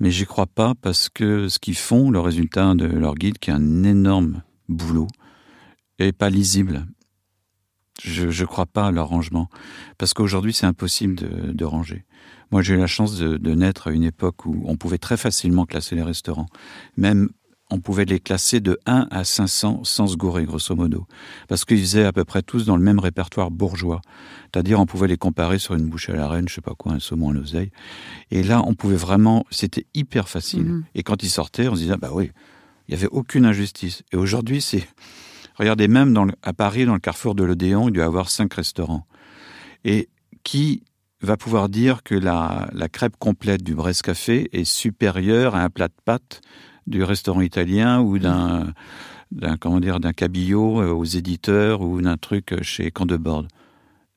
Mais j'y crois pas parce que ce qu'ils font, le résultat de leur guide, qui est un énorme boulot, est pas lisible. Je ne crois pas à leur rangement. Parce qu'aujourd'hui, c'est impossible de, de, ranger. Moi, j'ai eu la chance de, de, naître à une époque où on pouvait très facilement classer les restaurants. Même, on pouvait les classer de 1 à 500 sans se gourer, grosso modo. Parce qu'ils faisaient à peu près tous dans le même répertoire bourgeois. C'est-à-dire, on pouvait les comparer sur une bouche à la reine, je sais pas quoi, un saumon à l'oseille. Et là, on pouvait vraiment, c'était hyper facile. Mmh. Et quand ils sortaient, on se disait, bah oui, il n'y avait aucune injustice. Et aujourd'hui, c'est, Regardez, même dans le, à Paris, dans le carrefour de l'Odéon, il doit y avoir cinq restaurants. Et qui va pouvoir dire que la, la crêpe complète du Brest Café est supérieure à un plat de pâtes du restaurant italien ou d'un d'un comment dire d'un cabillaud aux éditeurs ou d'un truc chez Candebord.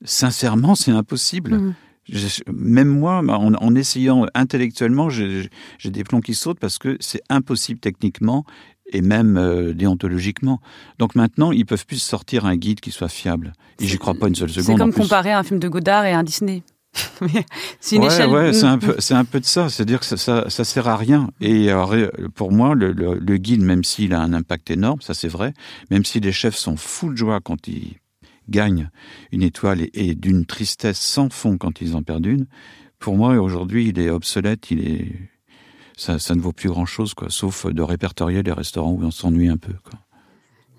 Sincèrement, c'est impossible. Mmh. Je, même moi, en, en essayant intellectuellement, j'ai des plombs qui sautent parce que c'est impossible techniquement et même euh, déontologiquement. Donc maintenant, ils peuvent plus sortir un guide qui soit fiable. Et j'y crois pas une seule seconde. C'est comme comparer un film de Godard et un Disney. *laughs* c'est une ouais, échelle. Ouais, c'est un peu, c'est un peu de ça. C'est-à-dire que ça, ça, ça, sert à rien. Et alors, pour moi, le, le, le guide, même s'il a un impact énorme, ça c'est vrai, même si les chefs sont fous de joie quand ils gagnent une étoile et, et d'une tristesse sans fond quand ils en perdent une, pour moi aujourd'hui, il est obsolète. Il est ça, ça, ne vaut plus grand chose, quoi, sauf de répertorier les restaurants où on s'ennuie un peu. Quoi.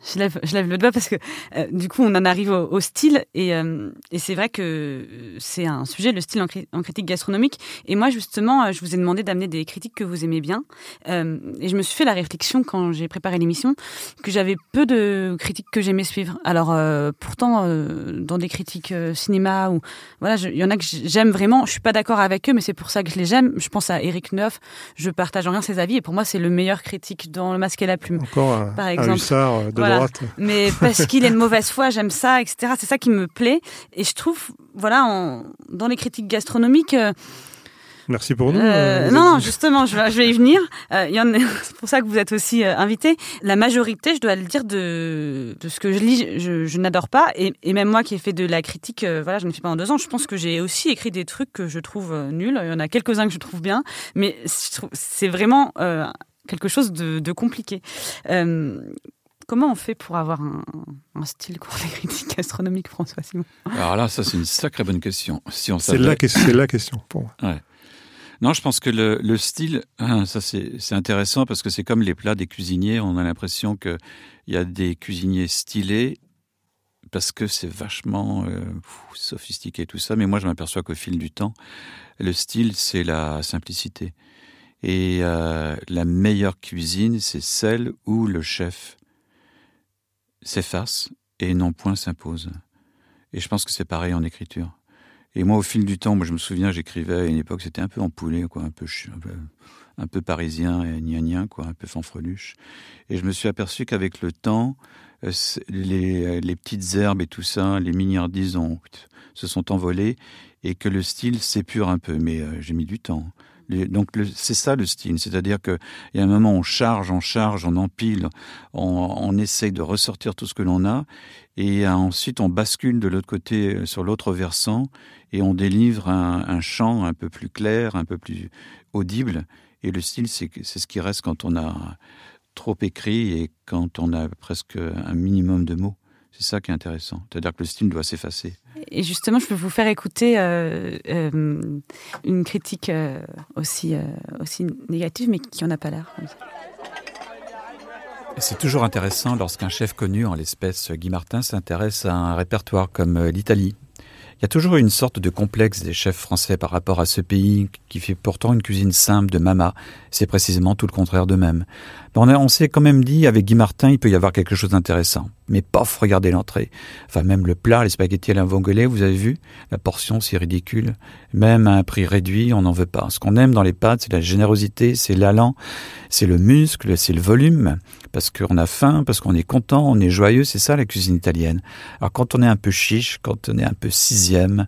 Je lève, je lève le doigt parce que euh, du coup, on en arrive au, au style et, euh, et c'est vrai que c'est un sujet, le style en, en, critique gastronomique. Et moi, justement, euh, je vous ai demandé d'amener des critiques que vous aimez bien. Euh, et je me suis fait la réflexion quand j'ai préparé l'émission que j'avais peu de critiques que j'aimais suivre. Alors, pourtant, dans des critiques cinéma ou voilà, il y en a que j'aime vraiment. Je suis pas d'accord avec eux, mais c'est pour ça que je les j'aime. Je pense à Eric Neuf. Je partage en rien ses avis et pour moi, c'est le meilleur critique dans Le Masque et la Plume. Encore un, par exemple. Un hussard de voilà. Droite. Mais parce qu'il est de mauvaise foi, j'aime ça, etc. C'est ça qui me plaît. Et je trouve, voilà, en, dans les critiques gastronomiques. Euh, Merci pour nous. Euh, non, justement, je vais, je vais y venir. Euh, *laughs* c'est pour ça que vous êtes aussi euh, invité. La majorité, je dois le dire, de, de ce que je lis, je, je n'adore pas. Et, et, même moi qui ai fait de la critique, euh, voilà, j'en ai fait pendant deux ans, je pense que j'ai aussi écrit des trucs que je trouve nuls. Il y en a quelques-uns que je trouve bien. Mais c'est vraiment quelque chose de, de compliqué. Comment on fait pour avoir un, un style court des critiques gastronomiques, François Simon? Alors là, ça c'est une sacrée bonne question. Si on c'est la, la question pour moi. Ouais. Non, je pense que le, le style, hein, ça c'est intéressant parce que c'est comme les plats des cuisiniers. On a l'impression qu'il y a des cuisiniers stylés parce que c'est vachement euh, sophistiqué tout ça. Mais moi, je m'aperçois qu'au fil du temps, le style, c'est la simplicité. Et euh, la meilleure cuisine, c'est celle où le chef s'efface et non point s'impose. Et je pense que c'est pareil en écriture. Et moi, au fil du temps, moi, je me souviens, j'écrivais à une époque, c'était un peu empoulé, quoi, un peu, un peu, un peu parisien et gnanien, quoi, un peu fanfreluche. Et je me suis aperçu qu'avec le temps, euh, les, les petites herbes et tout ça, les miniardises ont, se sont envolées et que le style s'épure un peu. Mais euh, j'ai mis du temps. Donc c'est ça le style, c'est-à-dire qu'il y a un moment on charge, on charge, on empile, on, on essaye de ressortir tout ce que l'on a, et ensuite on bascule de l'autre côté euh, sur l'autre versant et on délivre un, un chant un peu plus clair, un peu plus audible. Et le style, c'est ce qui reste quand on a trop écrit et quand on a presque un minimum de mots. C'est ça qui est intéressant. C'est-à-dire que le style doit s'effacer. Et justement, je peux vous faire écouter euh, euh, une critique euh, aussi, euh, aussi négative, mais qui en a pas l'air. C'est toujours intéressant lorsqu'un chef connu, en l'espèce Guy Martin, s'intéresse à un répertoire comme l'Italie. Il y a toujours une sorte de complexe des chefs français par rapport à ce pays qui fait pourtant une cuisine simple de mama. C'est précisément tout le contraire d'eux-mêmes. On, on s'est quand même dit, avec Guy Martin, il peut y avoir quelque chose d'intéressant. Mais pof, regardez l'entrée. Enfin, même le plat, les spaghettis à la vongolais, vous avez vu? La portion, c'est ridicule. Même à un prix réduit, on n'en veut pas. Ce qu'on aime dans les pâtes, c'est la générosité, c'est l'allant, c'est le muscle, c'est le volume parce qu'on a faim, parce qu'on est content, on est joyeux, c'est ça la cuisine italienne. Alors quand on est un peu chiche, quand on est un peu sixième,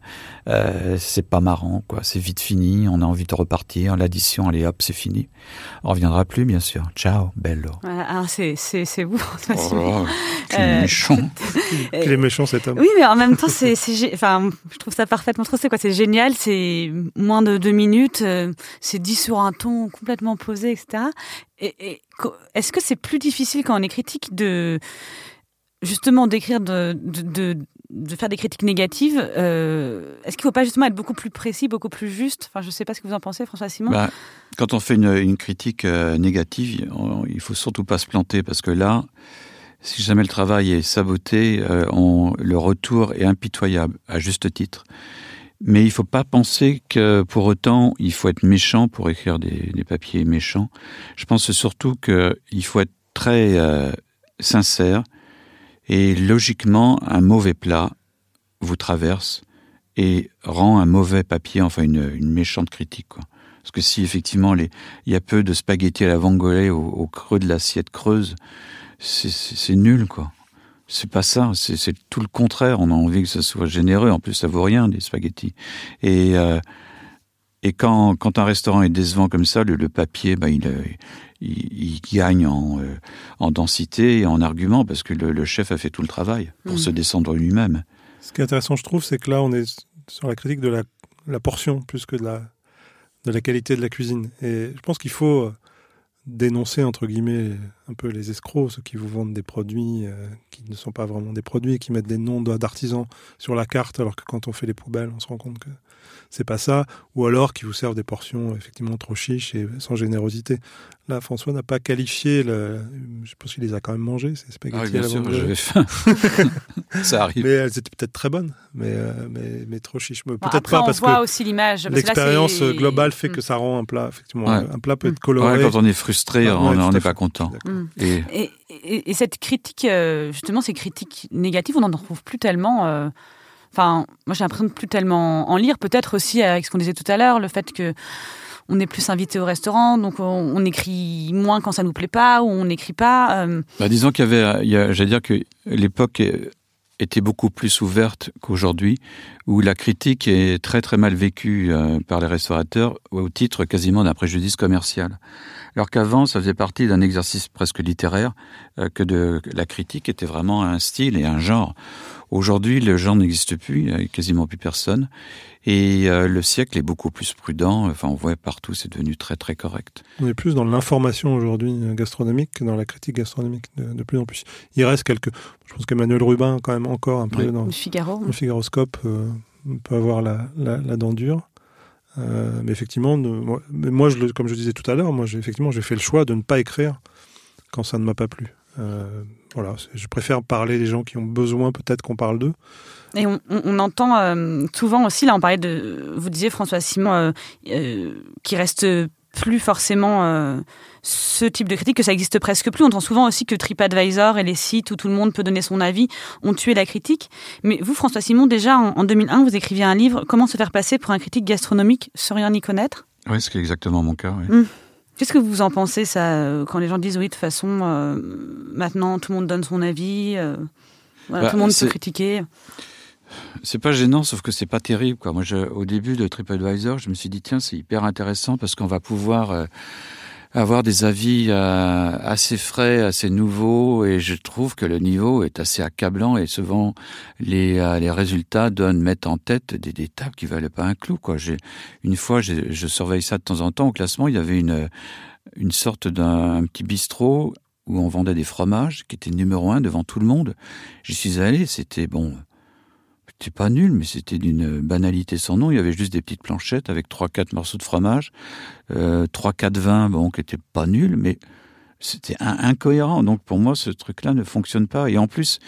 euh, c'est pas marrant, quoi. C'est vite fini, on a envie de repartir, l'addition, allez hop, c'est fini. On reviendra plus, bien sûr. Ciao, bello. alors c'est c'est c'est vous, *laughs* François oh, quel euh, méchant. *laughs* quel est méchant cet homme. Oui, mais en même temps, c'est c'est enfin, je trouve ça parfaitement trop. C'est quoi? C'est génial. C'est moins de deux minutes. Euh, c'est dit sur un ton complètement posé, etc. Et, est-ce que c'est plus difficile quand on est critique de justement d'écrire de, de, de, faire des critiques négatives euh, Est-ce qu'il ne faut pas justement être beaucoup plus précis, beaucoup plus juste? Enfin, je ne sais pas ce que vous en pensez, François Simon. Bah, quand on fait une, critique euh, négative, il il faut surtout pas se planter parce que là, si jamais le travail est saboté, euh, on, le retour est impitoyable à juste titre. Mais il ne faut pas penser que pour autant il faut être méchant pour écrire des, papiers méchants. Je pense surtout qu'il faut être très sincère et logiquement un mauvais plat vous traverse et rend un mauvais papier, enfin une, méchante critique. Quoi. Parce que si effectivement il y a peu de spaghettis à la vongolais au, au creux de l'assiette creuse, c'est nul quoi. C'est pas ça, c'est tout le contraire. On a envie que ça soit généreux. En plus, ça vaut rien des spaghettis. Et euh, et quand, quand un restaurant est décevant comme ça, le, papier, bah, il, il, il, gagne en, euh, en densité et en argument parce que le, le, chef a fait tout le travail pour mmh. se descendre lui-même. Ce qui est intéressant, je trouve, c'est que là, on est sur la critique de la, la portion plus que de la, de la qualité de la cuisine. Et je pense qu'il faut dénoncer entre guillemets un peu les escrocs, ceux qui vous vendent des produits euh, qui ne sont pas vraiment des produits, qui mettent des noms d'artisans sur la carte, alors que quand on fait les poubelles, on se rend compte que c'est pas ça, ou alors qui vous servent des portions effectivement trop chiches et sans générosité. Là, François n'a pas qualifié, le... je pense qu'il les a quand même mangés, ces spaghettis. Ah, bien sûr, j'avais faim. *laughs* ça arrive. Mais elles étaient peut-être très bonnes, mais, euh, mais, mais, trop chiches. Peut-être pas parce on voit que aussi l'image. L'expérience globale fait que mm. ça rend un plat, effectivement, ouais. un plat peut être coloré. Ouais, quand on est frustré, ah, on n'est pas content. Et... Et, et, et... cette critique, euh, justement, ces critiques négatives, on n'en trouve plus tellement. Euh Enfin, moi, j'ai l'impression de plus tellement en lire. Peut-être aussi avec ce qu'on disait tout à l'heure, le fait que on est plus invité au restaurant, donc on, on, écrit moins quand ça nous plaît pas ou on n'écrit pas. Euh... Bah, disons qu'il y avait, j'allais dire que l'époque était beaucoup plus ouverte qu'aujourd'hui, où la critique est très très mal vécue euh, par les restaurateurs au titre quasiment d'un préjudice commercial. Alors qu'avant, ça faisait partie d'un exercice presque littéraire, euh, que de, la critique était vraiment un style et un genre. Aujourd'hui, le genre n'existe plus, il n'y a quasiment plus personne. Et euh, le siècle est beaucoup plus prudent. Enfin, on voit partout, c'est devenu très très correct. On est plus dans l'information aujourd'hui euh, gastronomique que dans la critique gastronomique de, de, plus en plus. Il reste quelques. Je pense qu'Emmanuel Rubin, quand même, encore un peu oui. dans le Figaro. Le Figaroscope euh, peut avoir la, la, la dent dure. Euh, mais effectivement, de, moi, je, comme je disais tout à l'heure, moi, j'ai, effectivement, j'ai fait le choix de ne pas écrire quand ça ne m'a pas plu. Euh, voilà, je préfère parler des gens qui ont besoin peut-être qu'on parle d'eux. Et on, entend euh, souvent aussi, là on parlait de, vous disiez François Simon, euh, qui reste plus forcément euh, ce type de critique, que ça existe presque plus. On entend souvent aussi que TripAdvisor et les sites où tout le monde peut donner son avis ont tué la critique. Mais vous, François Simon, déjà en, en 2001, vous écriviez un livre, Comment se faire passer pour un critique gastronomique sans rien y connaître? Oui, c'est exactement mon cas. Oui. Mmh. Qu'est-ce que vous en pensez, ça, quand les gens disent oui, de toute façon, euh, maintenant tout le monde donne son avis, euh, voilà, bah, tout le monde peut critiquer? C'est pas gênant, sauf que c'est pas terrible. Moi, au début de TripAdvisor, je me suis dit tiens, c'est hyper intéressant parce qu'on va pouvoir euh, avoir des avis euh, assez frais, assez nouveaux, et je trouve que le niveau est assez accablant et souvent les, euh, les résultats donnent mettent en tête des, des tables qui valaient pas un clou. Une fois, je surveille ça de temps en temps au classement, il y avait une une sorte d'un petit bistrot où on vendait des fromages qui était numéro un devant tout le monde. J'y suis allé, c'était bon c'était pas nul, mais c'était d'une banalité sans nom. Il y avait juste des petites planchettes avec trois, quatre morceaux de fromage, euh, trois, quatre vins, bon, qui étaient pas nuls, mais c'était incohérent. Donc pour moi, ce truc-là ne fonctionne pas. Et en plus,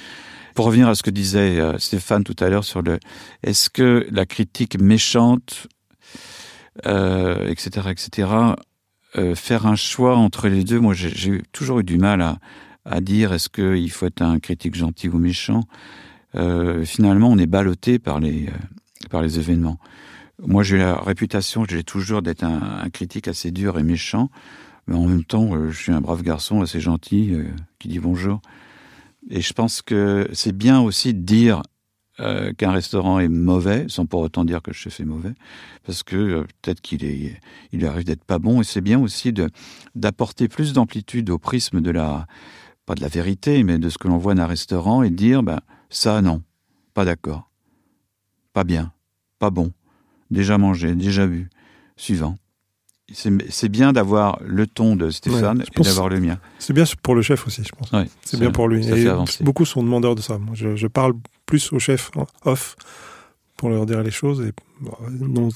pour revenir à ce que disait euh, Stéphane tout à l'heure sur le, est-ce que la critique méchante, etc., etc., euh, faire un choix entre les deux, moi j'ai toujours eu du mal à, à dire est-ce qu'il faut être un critique gentil ou méchant? Euh, finalement, on est ballotté par les, euh, par les événements. Moi, j'ai la réputation, j'ai toujours d'être un, critique assez dur et méchant, mais en même temps, euh, je suis un brave garçon assez gentil euh, qui dit bonjour. Et je pense que c'est bien aussi de dire qu'un restaurant est mauvais, sans pour autant dire que le chef est mauvais, parce que peut-être qu'il est, il arrive d'être pas bon. Et c'est bien aussi d'apporter plus d'amplitude au prisme de la, pas de la vérité, mais de ce que l'on voit d'un restaurant et de dire, ben ça non, pas d'accord, pas bien, pas bon, déjà mangé, déjà vu, suivant c'est bien d'avoir le ton de Stéphane ouais, et d'avoir le mien. C'est bien pour le chef aussi, je pense. Ouais, c'est bien pour lui. Et beaucoup sont demandeurs de ça. Moi, je, je, parle plus aux chefs off pour leur dire les choses et bon, non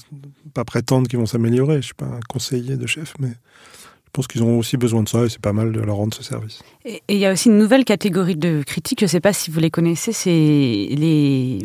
pas prétendre qu'ils vont s'améliorer. Je suis pas un conseiller de chef, mais je pense qu'ils ont aussi besoin de ça et c'est pas mal de leur rendre ce service. Et il y a aussi une nouvelle catégorie de critiques, je ne sais pas si vous les connaissez, c'est les,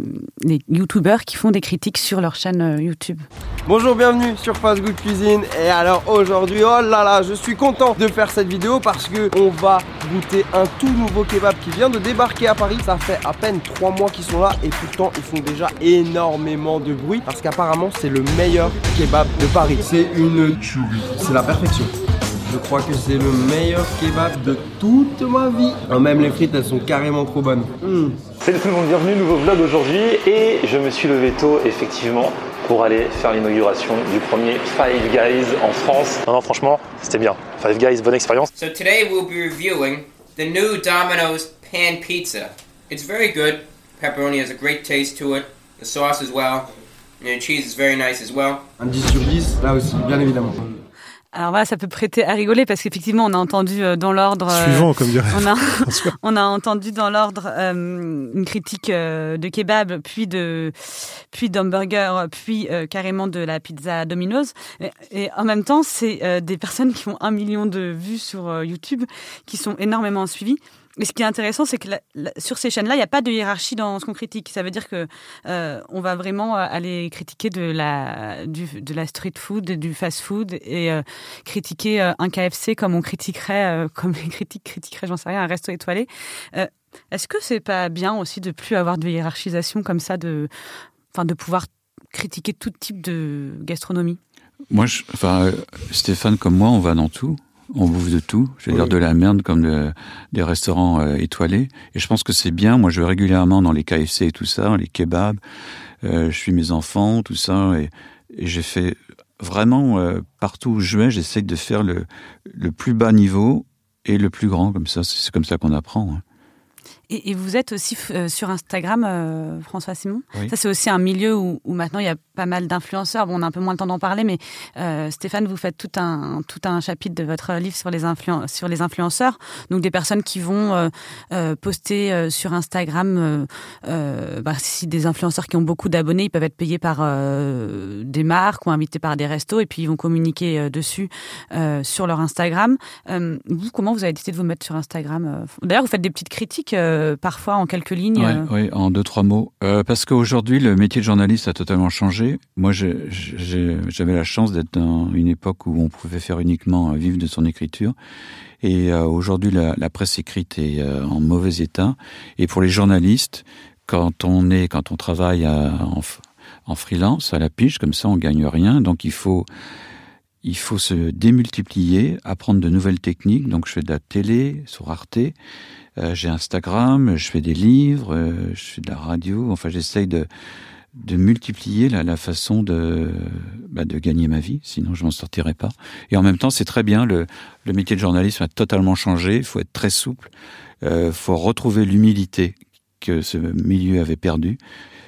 les youtubeurs qui font des critiques sur leur chaîne euh, YouTube. Bonjour, bienvenue sur Fast Good Cuisine. Et alors aujourd'hui, oh là là, je suis content de faire cette vidéo parce que on va goûter un tout nouveau kebab qui vient de débarquer à Paris. Ça fait à peine trois mois qu'ils sont là et pourtant ils font déjà énormément de bruit parce qu'apparemment c'est le meilleur kebab de Paris. C'est une tuerie, c'est la perfection. Je crois que c'est le meilleur kebab de toute ma vie. Oh, même les frites, elles sont carrément trop bonnes. Mmh. Salut tout le monde, bienvenue, nouveau vlog aujourd'hui. Et je me suis levé tôt, effectivement, pour aller faire l'inauguration du premier Five Guys en France. Non, non, franchement, c'était bien. Five Guys, bonne expérience. So today we'll be reviewing the new Domino's Pan Pizza. It's very good. Pepperoni has a great taste to it. The sauce as well. And the cheese is very nice as well. Un 10 sur 10, là aussi, bien évidemment. Alors voilà, ça peut prêter à rigoler parce qu'effectivement, on a entendu euh, dans l'ordre. Suivant, comme dirait. On a, *laughs* *laughs* on a entendu dans l'ordre euh, une critique euh, de kebab, puis de, puis d'hamburger, puis euh, carrément de la pizza Domino's. Et, et en même temps, c'est euh, des personnes qui ont un million de vues sur euh, YouTube, qui sont énormément suivies. Mais ce qui est intéressant, c'est que sur ces chaînes-là, il n'y a pas de hiérarchie dans ce qu'on critique. Ça veut dire que euh, on va vraiment euh, aller critiquer de la street food, du fast food et euh, critiquer un KFC comme on critiquerait, *laughs* comme les critiques critiqueraient, j'en sais rien, un resto étoilé. Est-ce que c'est pas bien aussi de plus avoir de hiérarchisation comme ça, de, pouvoir critiquer tout type de gastronomie? Moi, Stéphane comme moi, on va dans tout on bouffe de tout, je veux oui. dire de la merde comme de, des restaurants euh, étoilés. Et je pense que c'est bien. Moi, je vais régulièrement dans les KFC et tout ça, les kebabs. Euh, je suis mes enfants, tout ça, et, et j'ai fait vraiment euh, partout où je vais, j'essaie de faire le, le plus bas niveau et le plus grand comme ça. C'est comme ça qu'on apprend. Hein. Et, et, vous êtes aussi euh, sur Instagram, euh, François Simon. Oui. Ça, c'est aussi un milieu où, où, maintenant il y a pas mal d'influenceurs. Bon, on a un peu moins le temps d'en parler, mais euh, Stéphane, vous faites tout un, tout un chapitre de votre livre sur les, influen sur les influenceurs. Donc, des personnes qui vont euh, poster sur Instagram, bah, si des influenceurs qui ont beaucoup d'abonnés, ils peuvent être payés par des marques ou invités par des restos et puis ils vont communiquer dessus sur leur Instagram. vous, comment vous avez décidé de vous mettre sur Instagram D'ailleurs, vous faites des petites critiques euh, parfois en quelques lignes Oui, euh... en deux, trois mots. Euh, parce qu'aujourd'hui, le métier de journaliste a totalement changé. Moi, j'avais la chance d'être dans une époque où on pouvait faire uniquement vivre de son écriture. Et euh, aujourd'hui, la, la, presse écrite est en mauvais état. Et pour les journalistes, quand on est, quand on travaille à, en, en freelance, à la pige, comme ça, on gagne rien. Donc, il faut il faut se démultiplier, apprendre de nouvelles techniques. Donc, je fais de la télé sur Arte, euh, j'ai Instagram, je fais des livres, euh, je fais de la radio. Enfin, j'essaye de, de multiplier la, la façon de, bah, de gagner ma vie, sinon je m'en sortirais pas. Et en même temps, c'est très bien, le, le métier de journalisme a totalement changé, il faut être très souple, il euh, faut retrouver l'humilité que ce milieu avait perdu.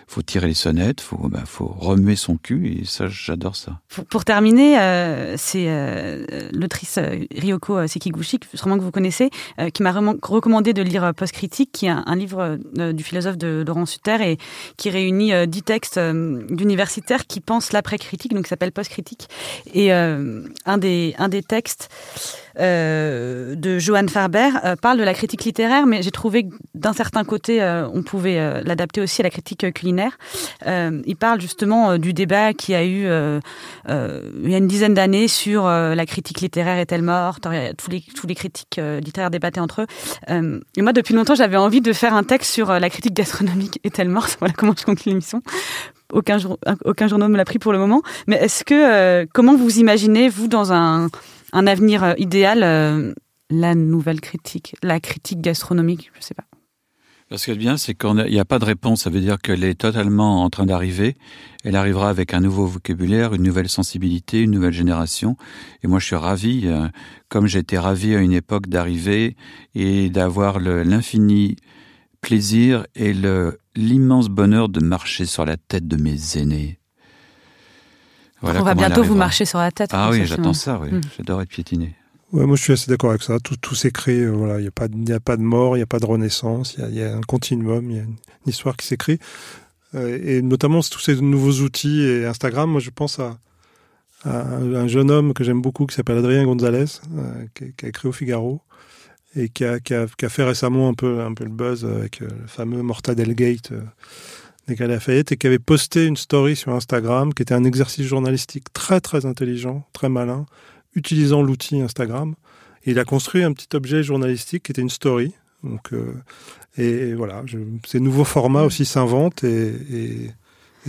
Faut tirer les sonnettes, faut bah, faut remuer son cul et ça j'adore ça. Pour, terminer, euh, c'est euh, l'autrice euh, Ryoko Sekiguchi, sûrement que vous connaissez, qui m'a recommandé de lire Post Critique, qui est un, livre du philosophe de Laurent Sutter et qui réunit dix textes d'universitaires qui pensent l'après-critique, donc qui s'appelle Post Critique. Et un des textes de Johan Farber parle de la critique littéraire, mais j'ai trouvé d'un certain côté, on pouvait l'adapter aussi à la critique culinaire. Il parle justement du débat qui a eu il y a une dizaine d'années sur la critique littéraire est-elle morte? Tous les, tous les critiques littéraires débattaient entre eux. et moi, depuis longtemps, j'avais envie de faire un texte sur la critique gastronomique est-elle morte? *laughs* Voilà comment je conclue l'émission aucun, aucun journal ne me l'a pris pour le moment. Mais est-ce que, comment vous imaginez, vous, dans un, un avenir euh, idéal, euh, la nouvelle critique, la critique gastronomique, je sais pas. Ce qui est bien, c'est qu'il n'y a pas de réponse. Ça veut dire qu'elle est totalement en train d'arriver. Elle arrivera avec un nouveau vocabulaire, une nouvelle sensibilité, une nouvelle génération. Et moi, je suis ravi, euh, comme j'étais ravi à une époque d'arriver et d'avoir l'infini plaisir et l'immense bonheur de marcher sur la tête de mes aînés. On va bientôt vous marcher sur la tête. Ah oui, j'attends ça, oui. Hmm. J'adore être piétiné. Ouais, moi je suis assez d'accord avec ça. Tout, tout euh, voilà, il n'y a, pas, a pas de mort, il n'y a pas de renaissance, il y, a un continuum, il y a une, histoire qui s'écrit. Euh, et notamment tous ces nouveaux outils et Instagram, moi je pense à, un jeune homme que j'aime beaucoup qui s'appelle Adrien Gonzalez, euh, qui, a écrit au Figaro et qui a, qui a, fait récemment un peu, un peu le buzz avec le fameux Mortadell Gate des Lafayette et qui avait posté une story sur Instagram qui était un exercice journalistique très très intelligent, très malin, utilisant l'outil Instagram. Il a construit un petit objet journalistique qui était une story. Donc, euh, et, voilà, ces nouveaux formats aussi s'inventent et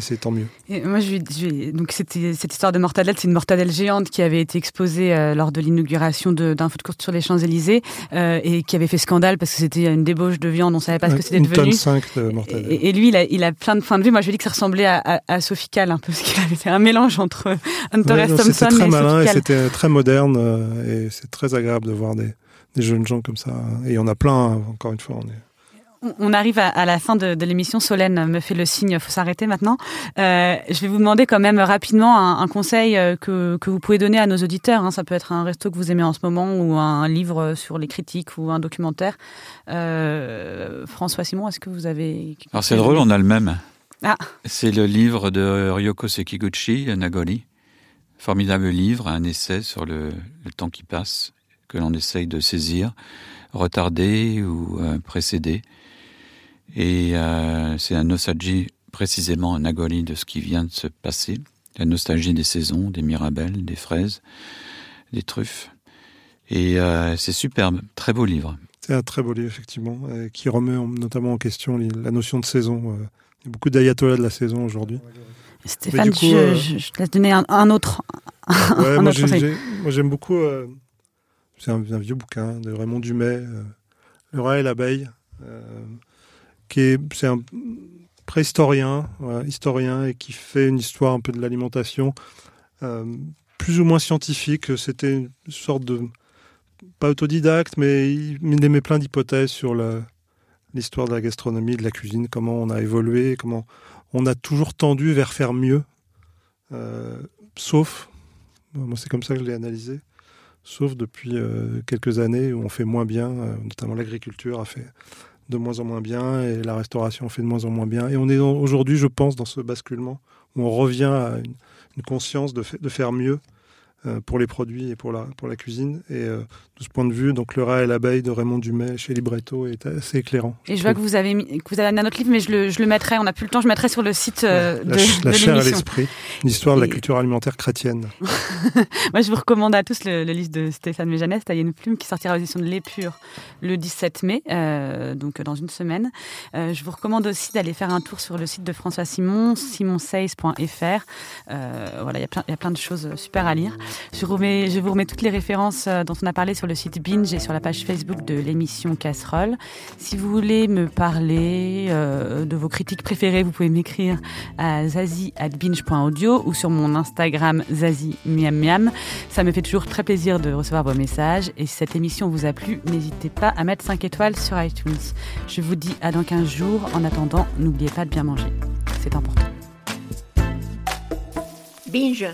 c'est tant mieux. Et moi, je, je, donc cette histoire de mortadelle, c'est une mortadelle géante qui avait été exposée euh, lors de l'inauguration d'un foot court sur les Champs Élysées euh, et qui avait fait scandale parce que c'était une débauche de viande, on savait pas ce que c'était devenu. Tonne 5 de mortadelle. Et, lui, il a, il a, plein de points de vue. Moi, je lui ai dit que ça ressemblait à, à, Sophie Calle un peu, parce qu'il *laughs* avait fait un mélange entre Hunter S. Thompson C'était très malin et c'était très moderne euh, et c'est très agréable de voir des, des jeunes gens comme ça. Et il y en a plein. Encore une fois, on est on arrive à, la fin de, l'émission. Solène me fait le signe, faut s'arrêter maintenant. Euh, je vais vous demander quand même rapidement un, conseil euh, que, vous pouvez donner à nos auditeurs. Hein. Ça peut être un resto que vous aimez en ce moment ou un livre sur les critiques ou un documentaire. Euh, François Simon, est-ce que vous avez... Alors c'est drôle, on a le même. Ah. C'est le livre de Ryoko Sekiguchi, Nagori. Formidable livre, un essai sur le, temps qui passe, que l'on essaye de saisir, retarder ou précéder. Et euh, c'est la nostalgie, précisément un Nagoli de ce qui vient de se passer. La nostalgie des saisons, des mirabelles, des fraises, des truffes. Et euh, c'est superbe, très beau livre. C'est un très beau livre, effectivement, euh, qui remet notamment en question la notion de saison. il y a beaucoup d'ayatollahs de la saison aujourd'hui. Stéphane, je, te laisse donner un, autre. *laughs* moi, j'aime beaucoup. c'est un, vieux bouquin de Raymond Dumet, Le rat et l'abeille qui est c'est un préhistorien, historien et qui fait une histoire un peu de l'alimentation euh, plus ou moins scientifique. C'était une sorte de pas autodidacte, mais il émet plein d'hypothèses sur l'histoire de la gastronomie, de la cuisine, comment on a évolué, comment on a toujours tendu vers faire mieux, euh, sauf, moi c'est comme ça que je l'ai analysé, sauf depuis euh, quelques années où on fait moins bien, notamment l'agriculture a fait de moins en moins bien et la restauration fait de moins en moins bien. Et on est aujourd'hui, je pense, dans ce basculement où on revient à une, conscience de, faire mieux pour les produits et pour la, pour la cuisine. Et euh, de ce point de vue, donc Le rat et l'abeille de Raymond Dumais chez Libretto est assez éclairant. Et je, vois que vous avez mis, que vous avez amené un autre livre, mais je le, je le mettrai, on n'a plus le temps, je mettrai sur le site euh, de La, chair et l'esprit, l'histoire de la culture alimentaire chrétienne. *laughs* Moi, je vous recommande à tous le, livre de Stéphane Méjanès, Tailler une plume, qui sortira aux éditions de L'Épure le 17 mai, donc dans une semaine. je vous recommande aussi d'aller faire un tour sur le site de François Simon, simonseis.fr. voilà, il y a plein de choses super à lire. Je, vous remets toutes les références euh, dont on a parlé sur le site Binge et sur la page Facebook de l'émission Casserole. Si vous voulez me parler euh, de vos critiques préférées, vous pouvez m'écrire à zazie.binge.audio ou sur mon Instagram zazie miam miam. Ça me fait toujours très plaisir de recevoir vos messages. Et si cette émission vous a plu, n'hésitez pas à mettre 5 étoiles sur iTunes. Je vous dis à dans 15 jours. En attendant, n'oubliez pas de bien manger. c'est important. Binge